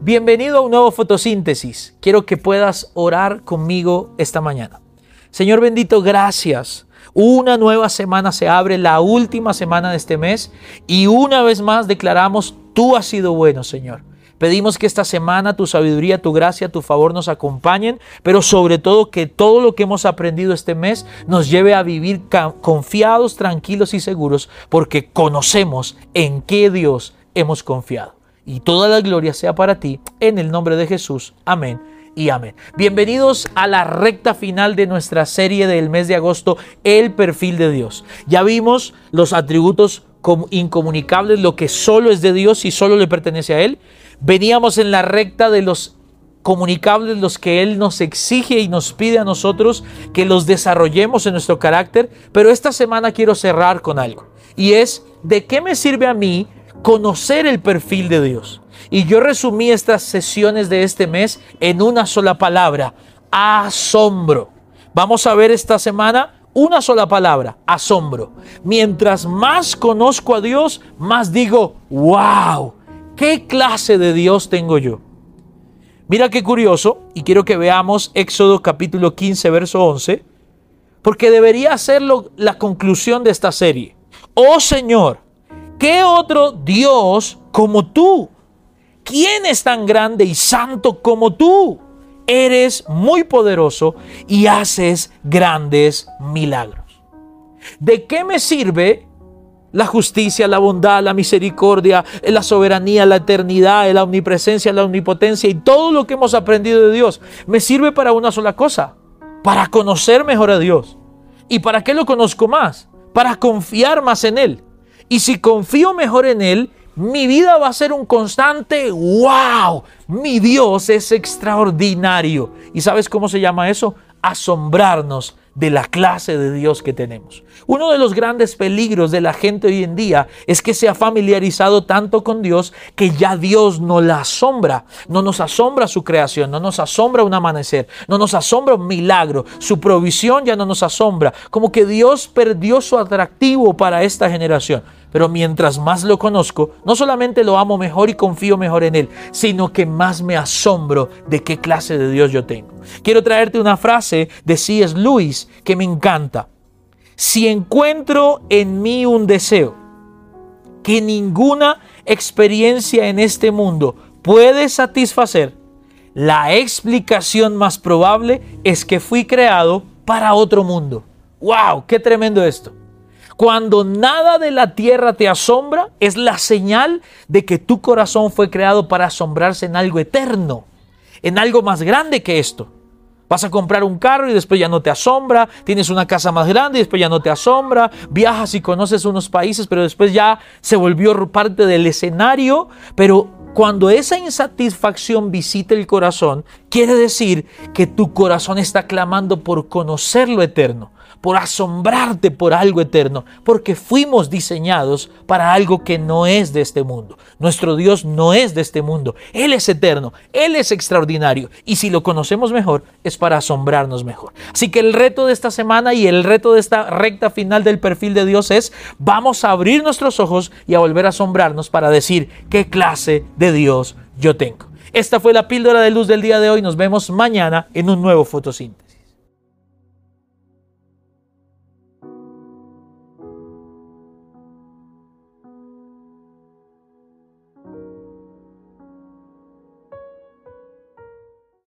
Bienvenido a un nuevo fotosíntesis. Quiero que puedas orar conmigo esta mañana. Señor bendito, gracias. Una nueva semana se abre, la última semana de este mes, y una vez más declaramos, tú has sido bueno, Señor. Pedimos que esta semana tu sabiduría, tu gracia, tu favor nos acompañen, pero sobre todo que todo lo que hemos aprendido este mes nos lleve a vivir confiados, tranquilos y seguros, porque conocemos en qué Dios hemos confiado y toda la gloria sea para ti, en el nombre de Jesús. Amén y amén. Bienvenidos a la recta final de nuestra serie del mes de agosto, El perfil de Dios. Ya vimos los atributos incomunicables, lo que solo es de Dios y solo le pertenece a Él. Veníamos en la recta de los comunicables, los que Él nos exige y nos pide a nosotros que los desarrollemos en nuestro carácter, pero esta semana quiero cerrar con algo. Y es, ¿de qué me sirve a mí conocer el perfil de Dios. Y yo resumí estas sesiones de este mes en una sola palabra, asombro. Vamos a ver esta semana una sola palabra, asombro. Mientras más conozco a Dios, más digo, wow, ¿qué clase de Dios tengo yo? Mira qué curioso, y quiero que veamos Éxodo capítulo 15, verso 11, porque debería ser la conclusión de esta serie. Oh Señor, ¿qué otro Dios como tú? ¿Quién es tan grande y santo como tú? Eres muy poderoso y haces grandes milagros. ¿De qué me sirve la justicia, la bondad, la misericordia, la soberanía, la eternidad, la omnipresencia, la omnipotencia y todo lo que hemos aprendido de Dios? Me sirve para una sola cosa, para conocer mejor a Dios. ¿Y para qué lo conozco más? Para confiar más en Él. Y si confío mejor en Él, mi vida va a ser un constante, wow, mi Dios es extraordinario. ¿Y sabes cómo se llama eso? Asombrarnos de la clase de Dios que tenemos. Uno de los grandes peligros de la gente hoy en día es que se ha familiarizado tanto con Dios que ya Dios no la asombra. No nos asombra su creación, no nos asombra un amanecer, no nos asombra un milagro. Su provisión ya no nos asombra. Como que Dios perdió su atractivo para esta generación. Pero mientras más lo conozco, no solamente lo amo mejor y confío mejor en Él, sino que más me asombro de qué clase de Dios yo tengo. Quiero traerte una frase de C.S. Lewis que me encanta. Si encuentro en mí un deseo que ninguna experiencia en este mundo puede satisfacer, la explicación más probable es que fui creado para otro mundo. ¡Wow! ¡Qué tremendo esto! Cuando nada de la tierra te asombra, es la señal de que tu corazón fue creado para asombrarse en algo eterno, en algo más grande que esto. Vas a comprar un carro y después ya no te asombra, tienes una casa más grande y después ya no te asombra, viajas y conoces unos países, pero después ya se volvió parte del escenario, pero cuando esa insatisfacción visita el corazón, quiere decir que tu corazón está clamando por conocer lo eterno por asombrarte por algo eterno, porque fuimos diseñados para algo que no es de este mundo. Nuestro Dios no es de este mundo, Él es eterno, Él es extraordinario, y si lo conocemos mejor, es para asombrarnos mejor. Así que el reto de esta semana y el reto de esta recta final del perfil de Dios es, vamos a abrir nuestros ojos y a volver a asombrarnos para decir qué clase de Dios yo tengo. Esta fue la píldora de luz del día de hoy. Nos vemos mañana en un nuevo fotosíntesis.